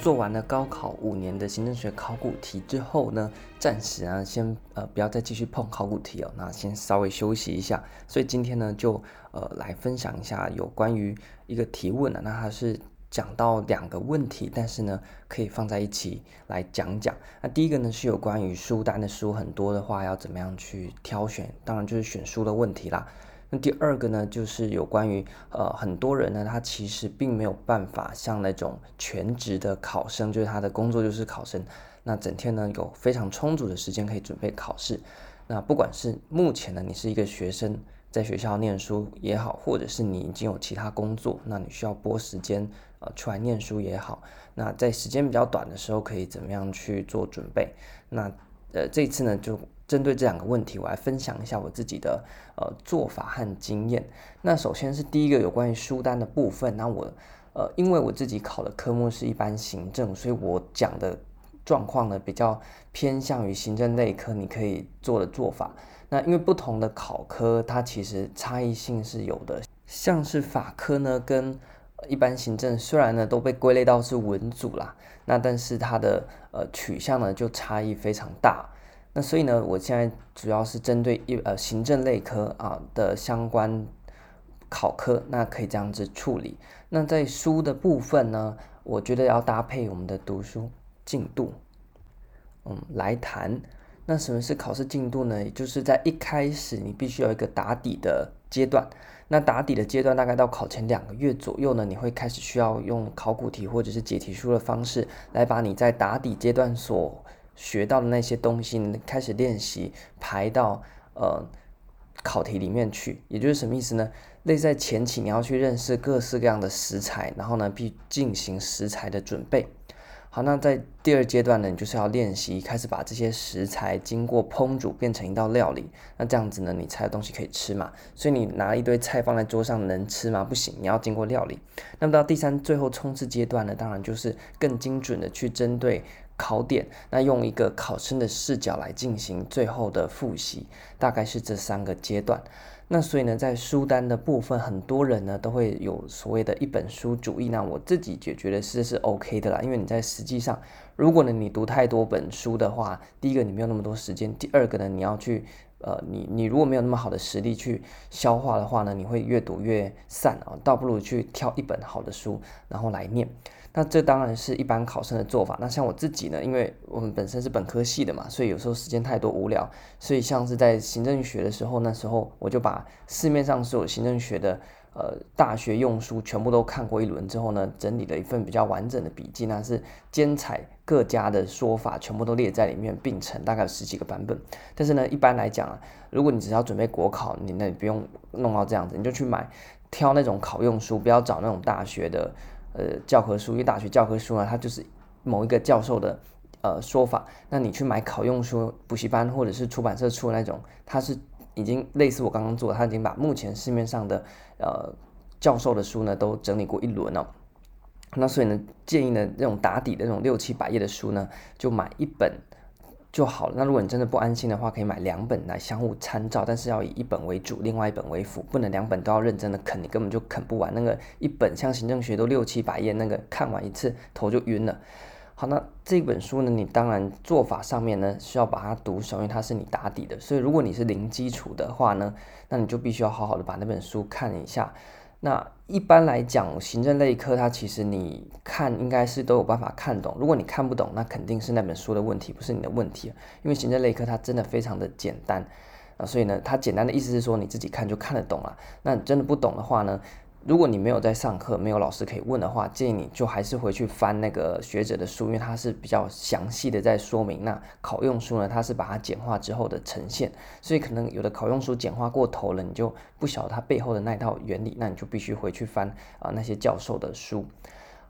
做完了高考五年的行政学考古题之后呢，暂时啊先呃不要再继续碰考古题哦，那先稍微休息一下。所以今天呢就呃来分享一下有关于一个提问啊，那它是讲到两个问题，但是呢可以放在一起来讲讲。那第一个呢是有关于书单的书很多的话要怎么样去挑选，当然就是选书的问题啦。那第二个呢，就是有关于呃很多人呢，他其实并没有办法像那种全职的考生，就是他的工作就是考生，那整天呢有非常充足的时间可以准备考试。那不管是目前呢，你是一个学生，在学校念书也好，或者是你已经有其他工作，那你需要拨时间呃出来念书也好，那在时间比较短的时候可以怎么样去做准备？那呃这次呢就。针对这两个问题，我来分享一下我自己的呃做法和经验。那首先是第一个有关于书单的部分。那我呃，因为我自己考的科目是一般行政，所以我讲的状况呢比较偏向于行政类科，你可以做的做法。那因为不同的考科，它其实差异性是有的。像是法科呢，跟一般行政虽然呢都被归类到是文组啦，那但是它的呃取向呢就差异非常大。那所以呢，我现在主要是针对一呃行政类科啊的相关考科，那可以这样子处理。那在书的部分呢，我觉得要搭配我们的读书进度，嗯，来谈。那什么是考试进度呢？也就是在一开始你必须有一个打底的阶段。那打底的阶段大概到考前两个月左右呢，你会开始需要用考古题或者是解题书的方式来把你在打底阶段所学到的那些东西，开始练习排到呃考题里面去，也就是什么意思呢？类在前期你要去认识各式各样的食材，然后呢，必进行食材的准备。好，那在第二阶段呢，你就是要练习开始把这些食材经过烹煮变成一道料理。那这样子呢，你才有东西可以吃嘛。所以你拿一堆菜放在桌上能吃吗？不行，你要经过料理。那么到第三最后冲刺阶段呢，当然就是更精准的去针对。考点，那用一个考生的视角来进行最后的复习，大概是这三个阶段。那所以呢，在书单的部分，很多人呢都会有所谓的一本书主义。那我自己就觉得是是 OK 的啦，因为你在实际上，如果呢你读太多本书的话，第一个你没有那么多时间，第二个呢你要去呃你你如果没有那么好的实力去消化的话呢，你会越读越散啊，倒不如去挑一本好的书然后来念。那这当然是一般考生的做法。那像我自己呢，因为我们本身是本科系的嘛，所以有时候时间太多无聊，所以像是在行政学的时候，那时候我就把市面上所有行政学的呃大学用书全部都看过一轮之后呢，整理了一份比较完整的笔记，那是兼采各家的说法，全部都列在里面，并成大概十几个版本。但是呢，一般来讲啊，如果你只要准备国考，你那你不用弄到这样子，你就去买挑那种考用书，不要找那种大学的。呃，教科书，因为大学教科书呢，它就是某一个教授的呃说法。那你去买考用书，补习班或者是出版社出那种，它是已经类似我刚刚做的，它已经把目前市面上的呃教授的书呢都整理过一轮了。那所以呢，建议呢那种打底的那种六七百页的书呢，就买一本。就好了。那如果你真的不安心的话，可以买两本来相互参照，但是要以一本为主，另外一本为辅，不能两本都要认真的啃，你根本就啃不完。那个一本像行政学都六七百页，那个看完一次头就晕了。好，那这本书呢，你当然做法上面呢需要把它读熟，因为它是你打底的。所以如果你是零基础的话呢，那你就必须要好好的把那本书看一下。那一般来讲，行政类科它其实你看应该是都有办法看懂。如果你看不懂，那肯定是那本书的问题，不是你的问题。因为行政类科它真的非常的简单啊，所以呢，它简单的意思是说你自己看就看得懂了。那真的不懂的话呢？如果你没有在上课，没有老师可以问的话，建议你就还是回去翻那个学者的书，因为它是比较详细的在说明。那考用书呢，它是把它简化之后的呈现，所以可能有的考用书简化过头了，你就不晓得它背后的那套原理，那你就必须回去翻啊、那些教授的书。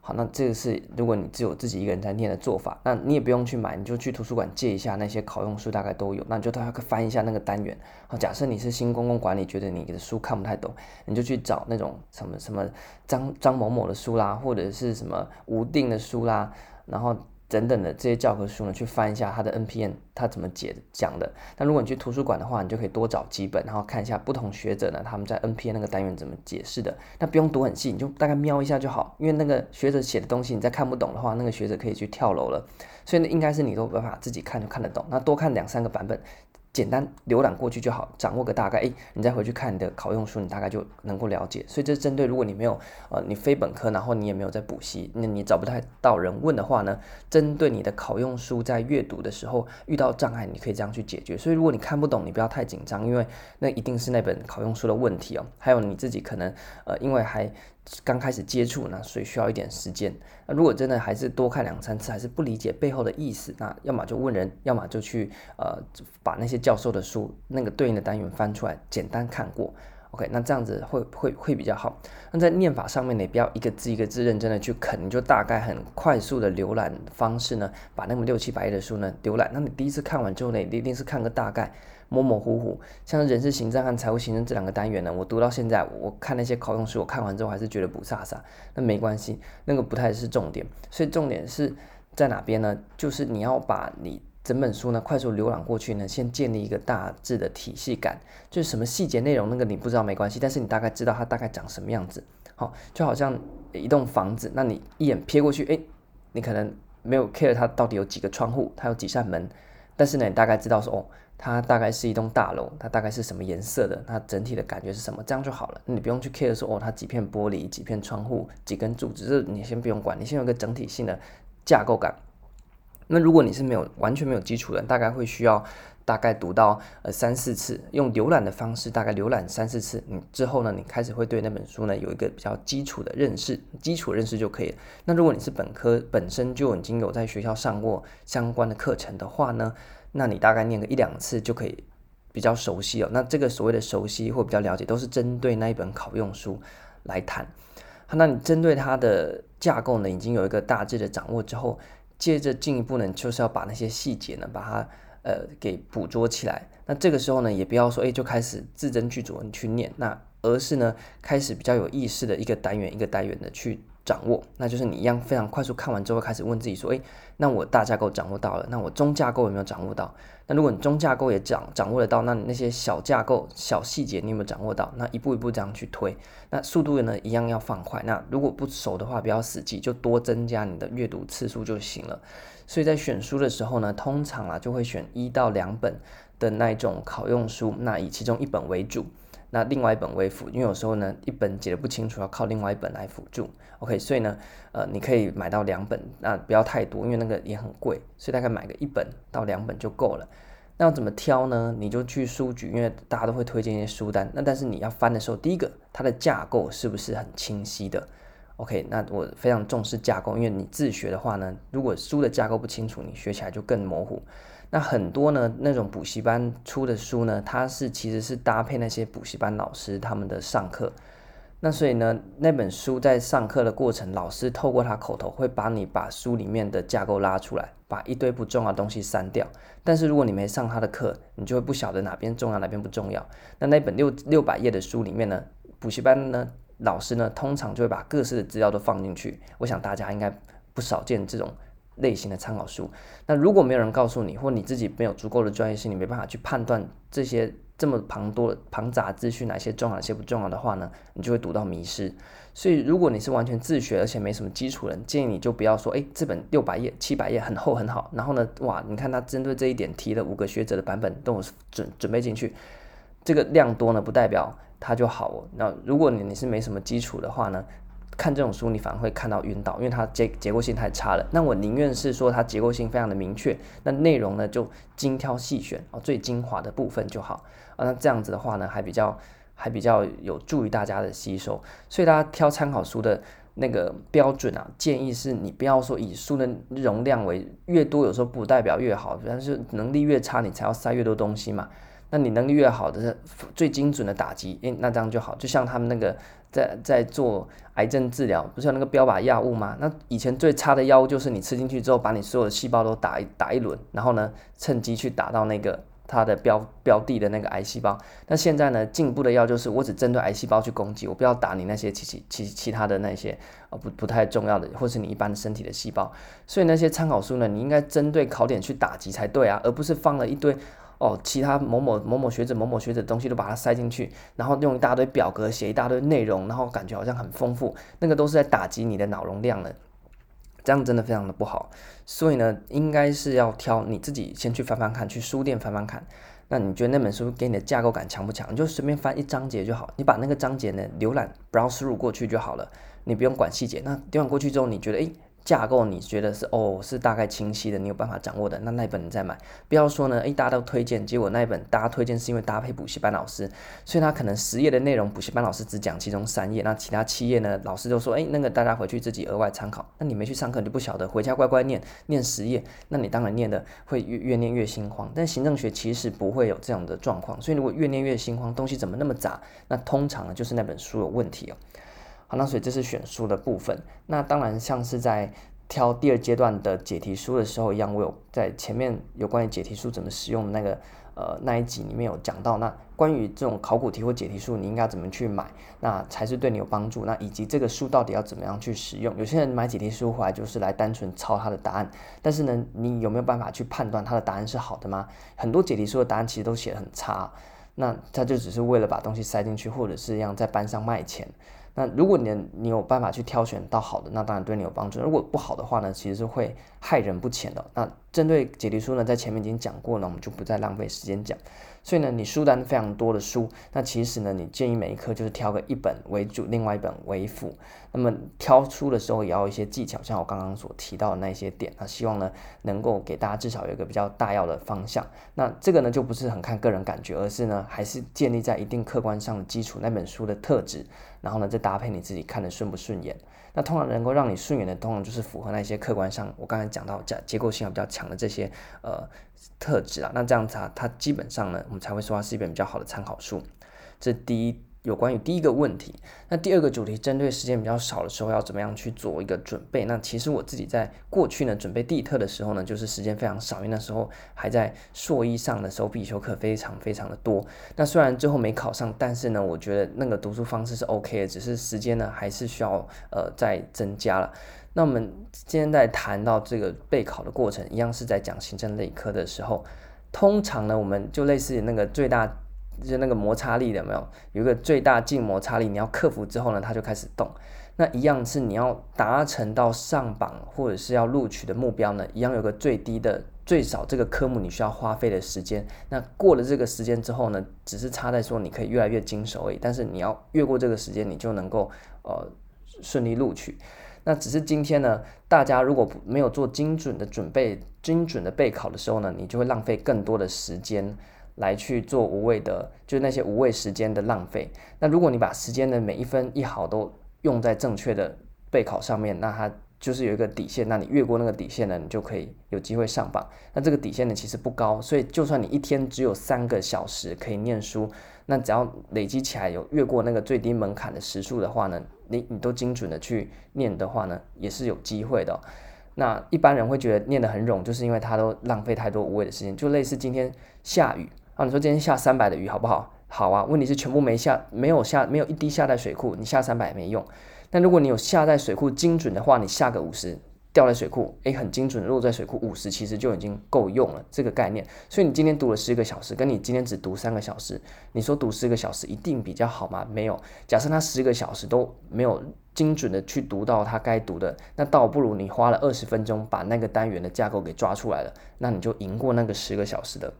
好，那这个是如果你只有自己一个人在念的做法，那你也不用去买，你就去图书馆借一下那些考用书，大概都有。那你就大概翻一下那个单元。好，假设你是新公共管理，觉得你的书看不太懂，你就去找那种什么什么张张某某的书啦，或者是什么吴定的书啦，然后等等的这些教科书呢，去翻一下它的 NPN 它怎么解讲的。那如果你去图书馆的话，你就可以多找几本，然后看一下不同学者呢他们在 NPN 那个单元怎么解释的。那不用读很细，你就大概瞄一下就好。因为那个学者写的东西，你再看不懂的话，那个学者可以去跳楼了。所以呢，应该是你都办法自己看就看得懂。那多看两三个版本。简单浏览过去就好，掌握个大概，诶，你再回去看你的考用书，你大概就能够了解。所以这是针对如果你没有呃，你非本科，然后你也没有在补习，那你找不太到人问的话呢，针对你的考用书在阅读的时候遇到障碍，你可以这样去解决。所以如果你看不懂，你不要太紧张，因为那一定是那本考用书的问题哦。还有你自己可能呃，因为还。刚开始接触呢，所以需要一点时间。那如果真的还是多看两三次，还是不理解背后的意思，那要么就问人，要么就去呃把那些教授的书那个对应的单元翻出来，简单看过。OK，那这样子会会会比较好。那在念法上面呢，也不要一个字一个字认真的去啃，你就大概很快速的浏览方式呢，把那么六七百页的书呢浏览。那你第一次看完之后呢，你一定是看个大概。模模糊糊，像人事行政和财务行政这两个单元呢，我读到现在，我看那些考用书，我看完之后还是觉得不飒飒。那没关系，那个不太是重点。所以重点是在哪边呢？就是你要把你整本书呢快速浏览过去呢，先建立一个大致的体系感，就是什么细节内容那个你不知道没关系，但是你大概知道它大概长什么样子。好，就好像一栋房子，那你一眼瞥过去，诶，你可能没有 care 它到底有几个窗户，它有几扇门，但是呢，你大概知道说哦。它大概是一栋大楼，它大概是什么颜色的？它整体的感觉是什么？这样就好了。你不用去 care 说哦，它几片玻璃、几片窗户、几根柱子，这你先不用管，你先有个整体性的架构感。那如果你是没有完全没有基础的，大概会需要大概读到呃三四次，用浏览的方式大概浏览三四次，你之后呢，你开始会对那本书呢有一个比较基础的认识，基础认识就可以了。那如果你是本科本身就已经有在学校上过相关的课程的话呢，那你大概念个一两次就可以比较熟悉哦。那这个所谓的熟悉或比较了解，都是针对那一本考用书来谈。好，那你针对它的架构呢，已经有一个大致的掌握之后，接着进一步呢，就是要把那些细节呢，把它呃给捕捉起来。那这个时候呢，也不要说哎就开始字斟句酌你去念，那而是呢，开始比较有意识的一个单元一个单元的去。掌握，那就是你一样非常快速看完之后，开始问自己说：诶，那我大架构掌握到了，那我中架构有没有掌握到？那如果你中架构也掌掌握得到，那你那些小架构、小细节你有没有掌握到？那一步一步这样去推，那速度呢一样要放快。那如果不熟的话，不要死记，就多增加你的阅读次数就行了。所以在选书的时候呢，通常啊就会选一到两本的那种考用书，那以其中一本为主。那另外一本为辅，因为有时候呢，一本解得不清楚，要靠另外一本来辅助。OK，所以呢，呃，你可以买到两本，那不要太多，因为那个也很贵，所以大概买个一本到两本就够了。那要怎么挑呢？你就去书局，因为大家都会推荐一些书单。那但是你要翻的时候，第一个它的架构是不是很清晰的？OK，那我非常重视架构，因为你自学的话呢，如果书的架构不清楚，你学起来就更模糊。那很多呢，那种补习班出的书呢，它是其实是搭配那些补习班老师他们的上课。那所以呢，那本书在上课的过程，老师透过他口头会帮你把书里面的架构拉出来，把一堆不重要的东西删掉。但是如果你没上他的课，你就会不晓得哪边重要，哪边不重要。那那本六六百页的书里面呢，补习班呢老师呢通常就会把各式的资料都放进去。我想大家应该不少见这种。类型的参考书，那如果没有人告诉你，或你自己没有足够的专业性，你没办法去判断这些这么庞多庞杂资讯哪些重要，哪些不重要的话呢，你就会读到迷失。所以，如果你是完全自学而且没什么基础的人，建议你就不要说，哎，这本六百页、七百页很厚很好，然后呢，哇，你看他针对这一点提了五个学者的版本都准准备进去，这个量多呢，不代表它就好哦。那如果你你是没什么基础的话呢？看这种书，你反而会看到晕倒，因为它结结构性太差了。那我宁愿是说它结构性非常的明确，那内容呢就精挑细选哦，最精华的部分就好啊。那这样子的话呢，还比较还比较有助于大家的吸收。所以大家挑参考书的那个标准啊，建议是你不要说以书的容量为越多，有时候不代表越好，但是能力越差，你才要塞越多东西嘛。那你能力越好的最精准的打击，诶，那这样就好。就像他们那个在在做癌症治疗，不是有那个标靶药物吗？那以前最差的药物就是你吃进去之后，把你所有的细胞都打一打一轮，然后呢，趁机去打到那个它的标标的的那个癌细胞。那现在呢，进步的药就是我只针对癌细胞去攻击，我不要打你那些其其其其他的那些呃不不太重要的，或是你一般的身体的细胞。所以那些参考书呢，你应该针对考点去打击才对啊，而不是放了一堆。哦，其他某某某某学者、某某学者的东西都把它塞进去，然后用一大堆表格写一大堆内容，然后感觉好像很丰富，那个都是在打击你的脑容量了，这样真的非常的不好。所以呢，应该是要挑你自己先去翻翻看，去书店翻翻看。那你觉得那本书给你的架构感强不强？你就随便翻一章节就好，你把那个章节呢浏览 browse 过去就好了，你不用管细节。那浏览过去之后，你觉得诶。架构你觉得是哦，是大概清晰的，你有办法掌握的，那那一本你再买。不要说呢，诶，大家都推荐，结果那一本大家推荐是因为搭配补习班老师，所以他可能十页的内容，补习班老师只讲其中三页，那其他七页呢，老师就说，诶，那个大家回去自己额外参考。那你没去上课，你不晓得，回家乖乖念，念十页，那你当然念的会越越念越心慌。但行政学其实不会有这样的状况，所以如果越念越心慌，东西怎么那么杂？那通常呢，就是那本书有问题哦。好，那所以这是选书的部分。那当然像是在挑第二阶段的解题书的时候一样，我有在前面有关于解题书怎么使用的那个呃那一集里面有讲到。那关于这种考古题或解题书，你应该怎么去买，那才是对你有帮助。那以及这个书到底要怎么样去使用？有些人买解题书回来就是来单纯抄他的答案，但是呢，你有没有办法去判断他的答案是好的吗？很多解题书的答案其实都写得很差，那他就只是为了把东西塞进去，或者是让在班上卖钱。那如果你你有办法去挑选到好的，那当然对你有帮助。如果不好的话呢，其实是会害人不浅的。那针对解题书呢，在前面已经讲过了，我们就不再浪费时间讲。所以呢，你书单非常多的书，那其实呢，你建议每一科就是挑个一本为主，另外一本为辅。那么挑书的时候也要有一些技巧，像我刚刚所提到的那些点，那希望呢能够给大家至少有一个比较大要的方向。那这个呢就不是很看个人感觉，而是呢还是建立在一定客观上的基础，那本书的特质，然后呢再搭配你自己看的顺不顺眼。那通常能够让你顺眼的，通常就是符合那些客观上我刚才讲到结结构性比较强的这些呃特质啊。那这样子啊，它基本上呢，我们才会说它是一本比较好的参考书。这第一。有关于第一个问题，那第二个主题针对时间比较少的时候要怎么样去做一个准备？那其实我自己在过去呢准备地特的时候呢，就是时间非常少，因为那时候还在硕一上的时候必修课非常非常的多。那虽然最后没考上，但是呢，我觉得那个读书方式是 OK 的，只是时间呢还是需要呃再增加了。那我们今天在谈到这个备考的过程，一样是在讲行政类科的时候，通常呢我们就类似于那个最大。就是那个摩擦力的有没有？有一个最大静摩擦力，你要克服之后呢，它就开始动。那一样是你要达成到上榜或者是要录取的目标呢，一样有个最低的最少这个科目你需要花费的时间。那过了这个时间之后呢，只是差在说你可以越来越精熟而已。但是你要越过这个时间，你就能够呃顺利录取。那只是今天呢，大家如果没有做精准的准备、精准的备考的时候呢，你就会浪费更多的时间。来去做无谓的，就那些无谓时间的浪费。那如果你把时间的每一分一毫都用在正确的备考上面，那它就是有一个底线。那你越过那个底线呢，你就可以有机会上榜。那这个底线呢，其实不高，所以就算你一天只有三个小时可以念书，那只要累积起来有越过那个最低门槛的时数的话呢，你你都精准的去念的话呢，也是有机会的。那一般人会觉得念得很冗，就是因为他都浪费太多无谓的时间，就类似今天下雨。你说今天下三百的雨好不好？好啊，问题是全部没下，没有下，没有一滴下在水库，你下三百没用。但如果你有下在水库精准的话，你下个五十掉在水库，诶，很精准落在水库五十，其实就已经够用了这个概念。所以你今天读了十个小时，跟你今天只读三个小时，你说读十个小时一定比较好吗？没有。假设他十个小时都没有精准的去读到他该读的，那倒不如你花了二十分钟把那个单元的架构给抓出来了，那你就赢过那个十个小时的。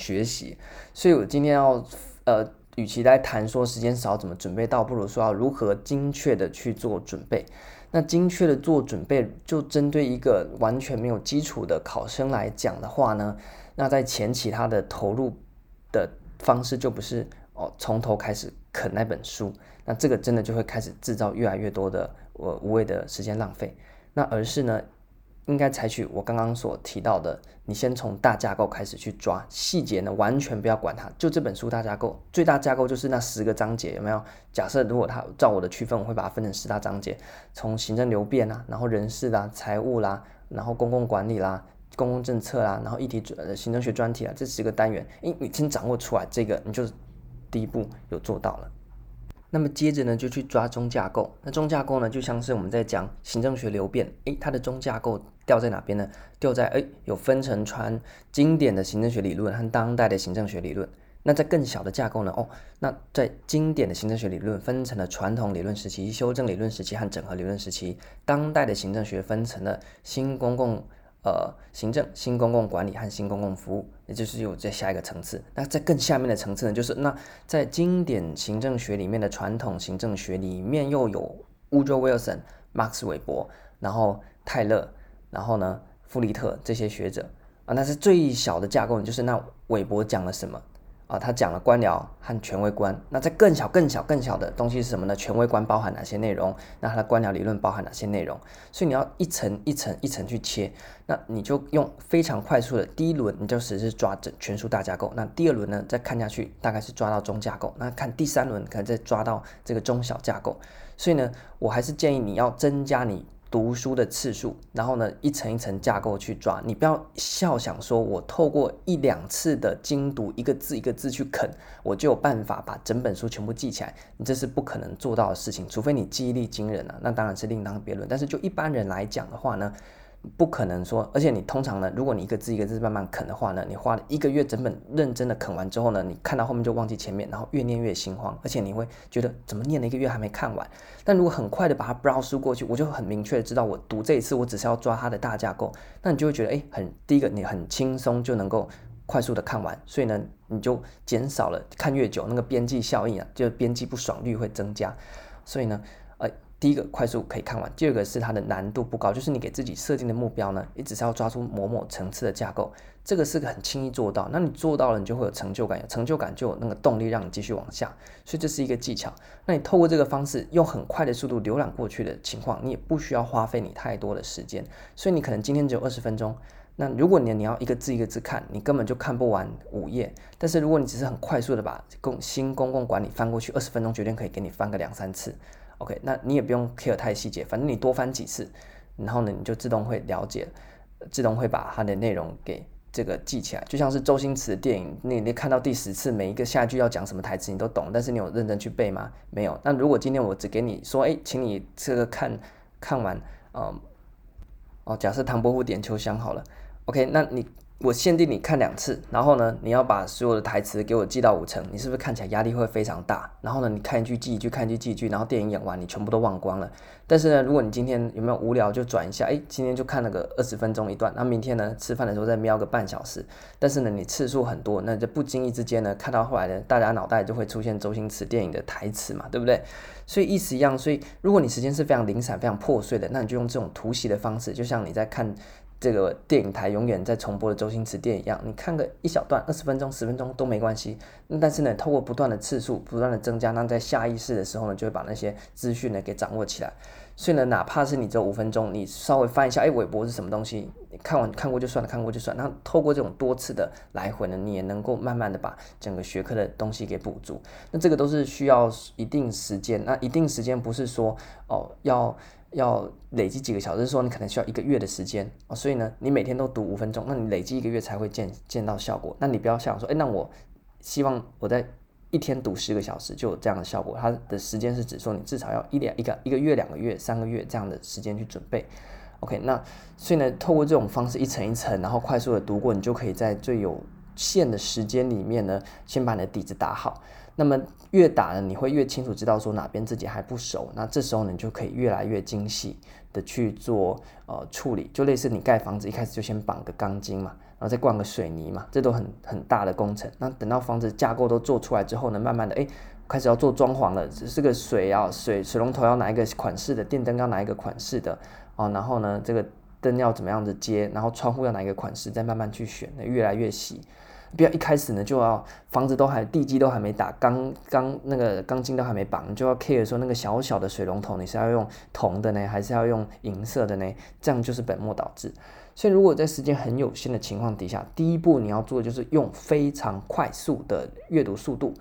学习，所以我今天要，呃，与其来谈说时间少怎么准备，倒不如说要如何精确的去做准备。那精确的做准备，就针对一个完全没有基础的考生来讲的话呢，那在前期他的投入的方式就不是哦从头开始啃那本书，那这个真的就会开始制造越来越多的呃无谓的时间浪费，那而是呢。应该采取我刚刚所提到的，你先从大架构开始去抓细节呢，完全不要管它。就这本书大架构，最大架构就是那十个章节，有没有？假设如果它照我的区分，我会把它分成十大章节，从行政流变啊，然后人事啦、财务啦，然后公共管理啦、公共政策啦，然后议题呃行政学专题啊，这十个单元，诶，你先掌握出来这个，你就第一步有做到了。那么接着呢，就去抓中架构。那中架构呢，就像是我们在讲行政学流变，诶，它的中架构掉在哪边呢？掉在诶，有分成传经典的行政学理论和当代的行政学理论。那在更小的架构呢？哦，那在经典的行政学理论分成了传统理论时期、修正理论时期和整合理论时期。当代的行政学分成了新公共呃行政、新公共管理和新公共服务，也就是有在下一个层次。那在更下面的层次呢，就是那在经典行政学里面的传统行政学里面又有 Woodrow Wilson、马克斯韦伯，然后泰勒，然后呢富利特这些学者啊。那是最小的架构，就是那韦伯讲了什么？啊，他讲了官僚和权威观。那在更小、更小、更小的东西是什么呢？权威观包含哪些内容？那他的官僚理论包含哪些内容？所以你要一层一层一层去切。那你就用非常快速的第一轮，你就只是抓整全书大架构。那第二轮呢，再看下去，大概是抓到中架构。那看第三轮，可能再抓到这个中小架构。所以呢，我还是建议你要增加你。读书的次数，然后呢，一层一层架构去抓。你不要笑想说，我透过一两次的精读，一个字一个字去啃，我就有办法把整本书全部记起来。你这是不可能做到的事情，除非你记忆力惊人啊，那当然是另当别论。但是就一般人来讲的话呢，不可能说，而且你通常呢，如果你一个字一个字慢慢啃的话呢，你花了一个月整本认真的啃完之后呢，你看到后面就忘记前面，然后越念越心慌，而且你会觉得怎么念了一个月还没看完。但如果很快的把它 browse 过去，我就很明确的知道我读这一次我只是要抓它的大架构，那你就会觉得哎，很第一个你很轻松就能够快速的看完，所以呢，你就减少了看越久那个边际效应啊，就边际不爽率会增加，所以呢。第一个快速可以看完，第二个是它的难度不高，就是你给自己设定的目标呢，你只是要抓出某某层次的架构，这个是个很轻易做到。那你做到了，你就会有成就感，有成就感就有那个动力让你继续往下，所以这是一个技巧。那你透过这个方式用很快的速度浏览过去的情况，你也不需要花费你太多的时间，所以你可能今天只有二十分钟。那如果你你要一个字一个字看，你根本就看不完五页。但是如果你只是很快速的把公新公共管理翻过去，二十分钟绝对可以给你翻个两三次。OK，那你也不用 care 太细节，反正你多翻几次，然后呢，你就自动会了解，自动会把它的内容给这个记起来。就像是周星驰的电影，你你看到第十次，每一个下句要讲什么台词你都懂，但是你有认真去背吗？没有。那如果今天我只给你说，哎，请你这个看看完，嗯，哦，假设唐伯虎点秋香好了，OK，那你。我限定你看两次，然后呢，你要把所有的台词给我记到五成，你是不是看起来压力会非常大？然后呢，你看一句记一句，看一句记一句，然后电影演完你全部都忘光了。但是呢，如果你今天有没有无聊就转一下，哎，今天就看那个二十分钟一段，那明天呢，吃饭的时候再瞄个半小时。但是呢，你次数很多，那就不经意之间呢，看到后来呢，大家脑袋就会出现周星驰电影的台词嘛，对不对？所以意思一样。所以如果你时间是非常零散、非常破碎的，那你就用这种突袭的方式，就像你在看。这个电影台永远在重播的周星驰电影一样，你看个一小段，二十分钟、十分钟都没关系。但是呢，透过不断的次数、不断的增加，那在下意识的时候呢，就会把那些资讯呢给掌握起来。所以呢，哪怕是你只有五分钟，你稍微翻一下，哎，微博是什么东西？你看完看过就算了，看过就算。那透过这种多次的来回呢，你也能够慢慢的把整个学科的东西给补足。那这个都是需要一定时间。那一定时间不是说哦要。要累积几个小时，说你可能需要一个月的时间哦，所以呢，你每天都读五分钟，那你累积一个月才会见见到效果。那你不要想说，诶，那我希望我在一天读十个小时就有这样的效果。它的时间是指说你至少要一两一个一个月、两个月、三个月这样的时间去准备。OK，那所以呢，透过这种方式一层一层，然后快速的读过，你就可以在最有限的时间里面呢，先把你的底子打好。那么越打呢，你会越清楚知道说哪边自己还不熟，那这时候呢，你就可以越来越精细的去做呃处理，就类似你盖房子一开始就先绑个钢筋嘛，然后再灌个水泥嘛，这都很很大的工程。那等到房子架构都做出来之后呢，慢慢的哎开始要做装潢了，这个水要水水龙头要哪一个款式的，电灯要哪一个款式的啊，然后呢这个灯要怎么样子接，然后窗户要哪一个款式，再慢慢去选，越来越细。不要一开始呢就要房子都还地基都还没打，钢钢那个钢筋都还没绑，你就要 care 说那个小小的水龙头你是要用铜的呢，还是要用银色的呢？这样就是本末倒置。所以如果在时间很有限的情况底下，第一步你要做的就是用非常快速的阅读速度，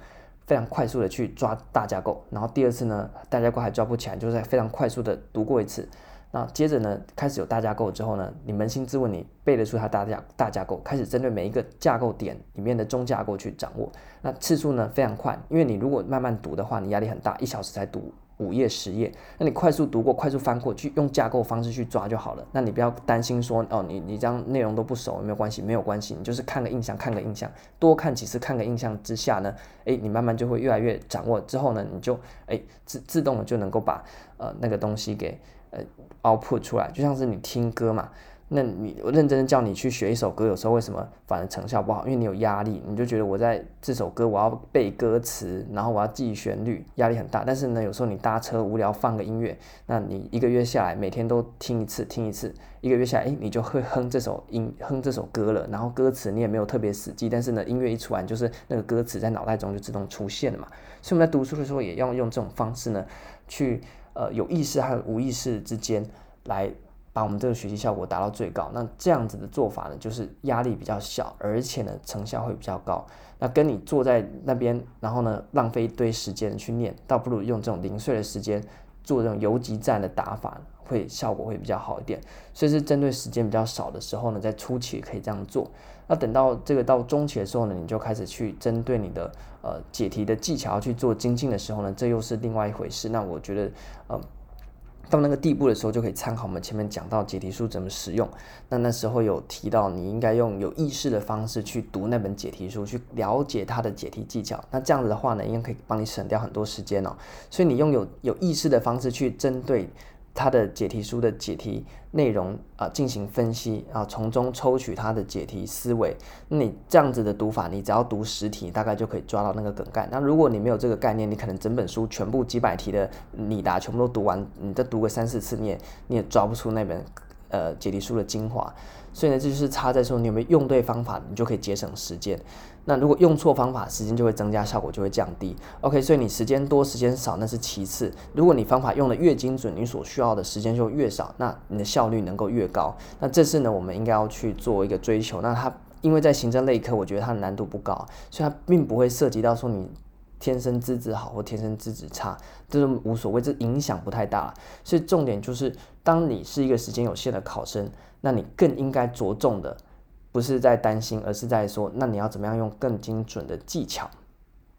非常快速的去抓大架构。然后第二次呢，大架构还抓不起来，就是在非常快速的读过一次。那接着呢，开始有大架构之后呢，你扪心自问，你背得出它大架大架构，开始针对每一个架构点里面的中架构去掌握。那次数呢非常快，因为你如果慢慢读的话，你压力很大，一小时才读五页十页。那你快速读过，快速翻过去，用架构方式去抓就好了。那你不要担心说哦，你你这样内容都不熟，没有关系，没有关系，你就是看个印象，看个印象，多看几次，看个印象之下呢，诶，你慢慢就会越来越掌握。之后呢，你就诶自自动的就能够把呃那个东西给。呃，output 出来，就像是你听歌嘛，那你我认真的叫你去学一首歌，有时候为什么反而成效不好？因为你有压力，你就觉得我在这首歌我要背歌词，然后我要记旋律，压力很大。但是呢，有时候你搭车无聊放个音乐，那你一个月下来每天都听一次听一次，一个月下来，诶，你就会哼这首音哼这首歌了。然后歌词你也没有特别死记，但是呢，音乐一出来，就是那个歌词在脑袋中就自动出现了嘛。所以我们在读书的时候也要用这种方式呢，去。呃，有意识和无意识之间来把我们这个学习效果达到最高。那这样子的做法呢，就是压力比较小，而且呢成效会比较高。那跟你坐在那边，然后呢浪费一堆时间去念，倒不如用这种零碎的时间做这种游击战的打法，会效果会比较好一点。所以是针对时间比较少的时候呢，在初期可以这样做。那等到这个到中期的时候呢，你就开始去针对你的呃解题的技巧去做精进的时候呢，这又是另外一回事。那我觉得呃到那个地步的时候，就可以参考我们前面讲到解题书怎么使用。那那时候有提到你应该用有意识的方式去读那本解题书，去了解它的解题技巧。那这样子的话呢，应该可以帮你省掉很多时间哦。所以你用有有意识的方式去针对。他的解题书的解题内容啊，进行分析啊，从中抽取他的解题思维。那你这样子的读法，你只要读十题，大概就可以抓到那个梗概。那如果你没有这个概念，你可能整本书全部几百题的拟答全部都读完，你再读个三四次，你也你也抓不出那本呃解题书的精华。所以呢，这就是差在说你有没有用对方法，你就可以节省时间。那如果用错方法，时间就会增加，效果就会降低。OK，所以你时间多时间少那是其次。如果你方法用的越精准，你所需要的时间就越少，那你的效率能够越高。那这是呢，我们应该要去做一个追求。那它因为在行政类科，我觉得它的难度不高，所以它并不会涉及到说你天生资质好或天生资质差，这都无所谓，这影响不太大。所以重点就是，当你是一个时间有限的考生，那你更应该着重的。不是在担心，而是在说，那你要怎么样用更精准的技巧，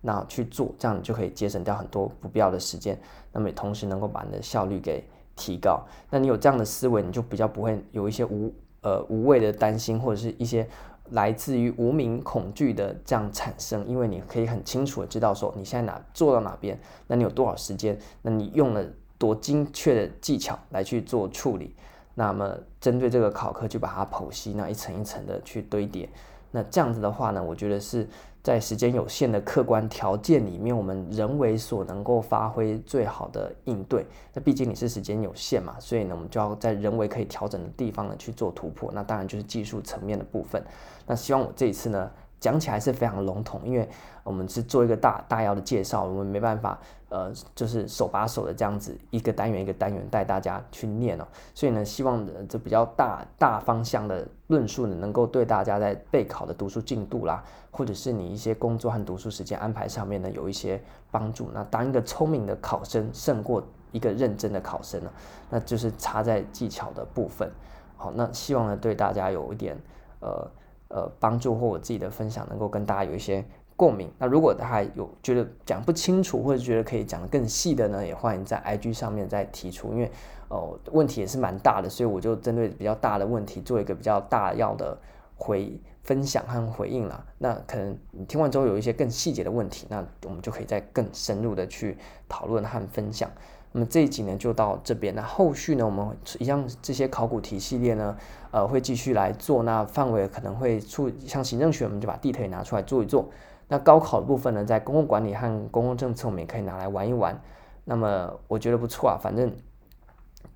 那去做，这样你就可以节省掉很多不必要的时间，那么也同时能够把你的效率给提高。那你有这样的思维，你就比较不会有一些无呃无谓的担心，或者是一些来自于无名恐惧的这样产生，因为你可以很清楚的知道说你现在哪做到哪边，那你有多少时间，那你用了多精确的技巧来去做处理。那么针对这个考科，就把它剖析，那一层一层的去堆叠。那这样子的话呢，我觉得是在时间有限的客观条件里面，我们人为所能够发挥最好的应对。那毕竟你是时间有限嘛，所以呢，我们就要在人为可以调整的地方呢去做突破。那当然就是技术层面的部分。那希望我这一次呢，讲起来是非常笼统，因为我们是做一个大大要的介绍，我们没办法，呃，就是手把手的这样子一个单元一个单元带大家去念哦。所以呢，希望这比较大大方向的论述呢，能够对大家在备考的读书进度啦，或者是你一些工作和读书时间安排上面呢，有一些帮助。那当一个聪明的考生胜过一个认真的考生呢，那就是差在技巧的部分。好，那希望呢对大家有一点，呃。呃，帮助或我自己的分享能够跟大家有一些共鸣。那如果大家有觉得讲不清楚，或者觉得可以讲得更细的呢，也欢迎在 IG 上面再提出。因为哦、问题也是蛮大的，所以我就针对比较大的问题做一个比较大要的回分享和回应啦。那可能你听完之后有一些更细节的问题，那我们就可以再更深入的去讨论和分享。那么这一集呢就到这边，那后续呢我们一样这些考古题系列呢，呃会继续来做，那范围可能会出像行政学，我们就把地图拿出来做一做。那高考的部分呢，在公共管理和公共政策，我们也可以拿来玩一玩。那么我觉得不错啊，反正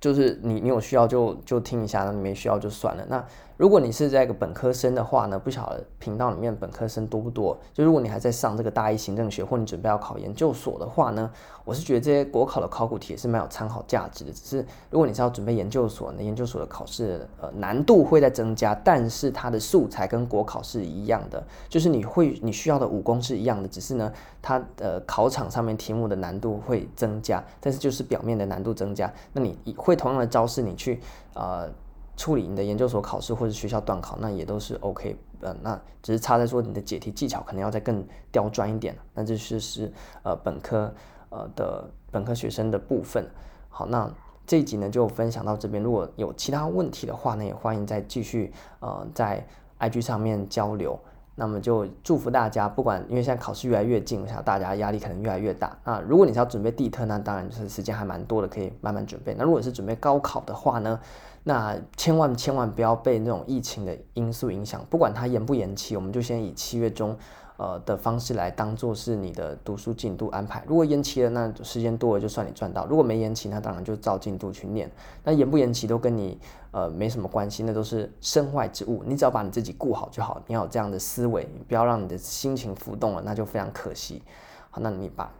就是你你有需要就就听一下，那你没需要就算了。那如果你是在一个本科生的话呢，不晓得频道里面本科生多不多？就如果你还在上这个大一行政学，或你准备要考研究所的话呢，我是觉得这些国考的考古题也是蛮有参考价值的。只是如果你是要准备研究所，那研究所的考试呃难度会在增加，但是它的素材跟国考是一样的，就是你会你需要的武功是一样的，只是呢它的考场上面题目的难度会增加，但是就是表面的难度增加。那你会同样的招式，你去呃处理你的研究所考试或者学校段考，那也都是 OK。呃，那只是差在说你的解题技巧可能要再更刁钻一点。那这是是呃本科呃的本科学生的部分。好，那这一集呢就分享到这边。如果有其他问题的话呢，也欢迎再继续呃在 IG 上面交流。那么就祝福大家，不管因为现在考试越来越近，我想大家压力可能越来越大。那如果你是要准备地特，那当然就是时间还蛮多的，可以慢慢准备。那如果是准备高考的话呢，那千万千万不要被那种疫情的因素影响，不管它延不延期，我们就先以七月中。呃的方式来当做是你的读书进度安排。如果延期了，那时间多了就算你赚到；如果没延期，那当然就照进度去念。那延不延期都跟你呃没什么关系，那都是身外之物。你只要把你自己顾好就好。你要有这样的思维，不要让你的心情浮动了，那就非常可惜。好，那你把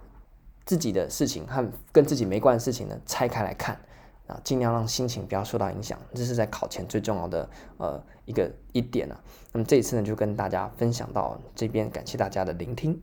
自己的事情和跟自己没关的事情呢拆开来看。啊，尽量让心情不要受到影响，这是在考前最重要的呃一个一点呢。那么这一次呢，就跟大家分享到这边，感谢大家的聆听。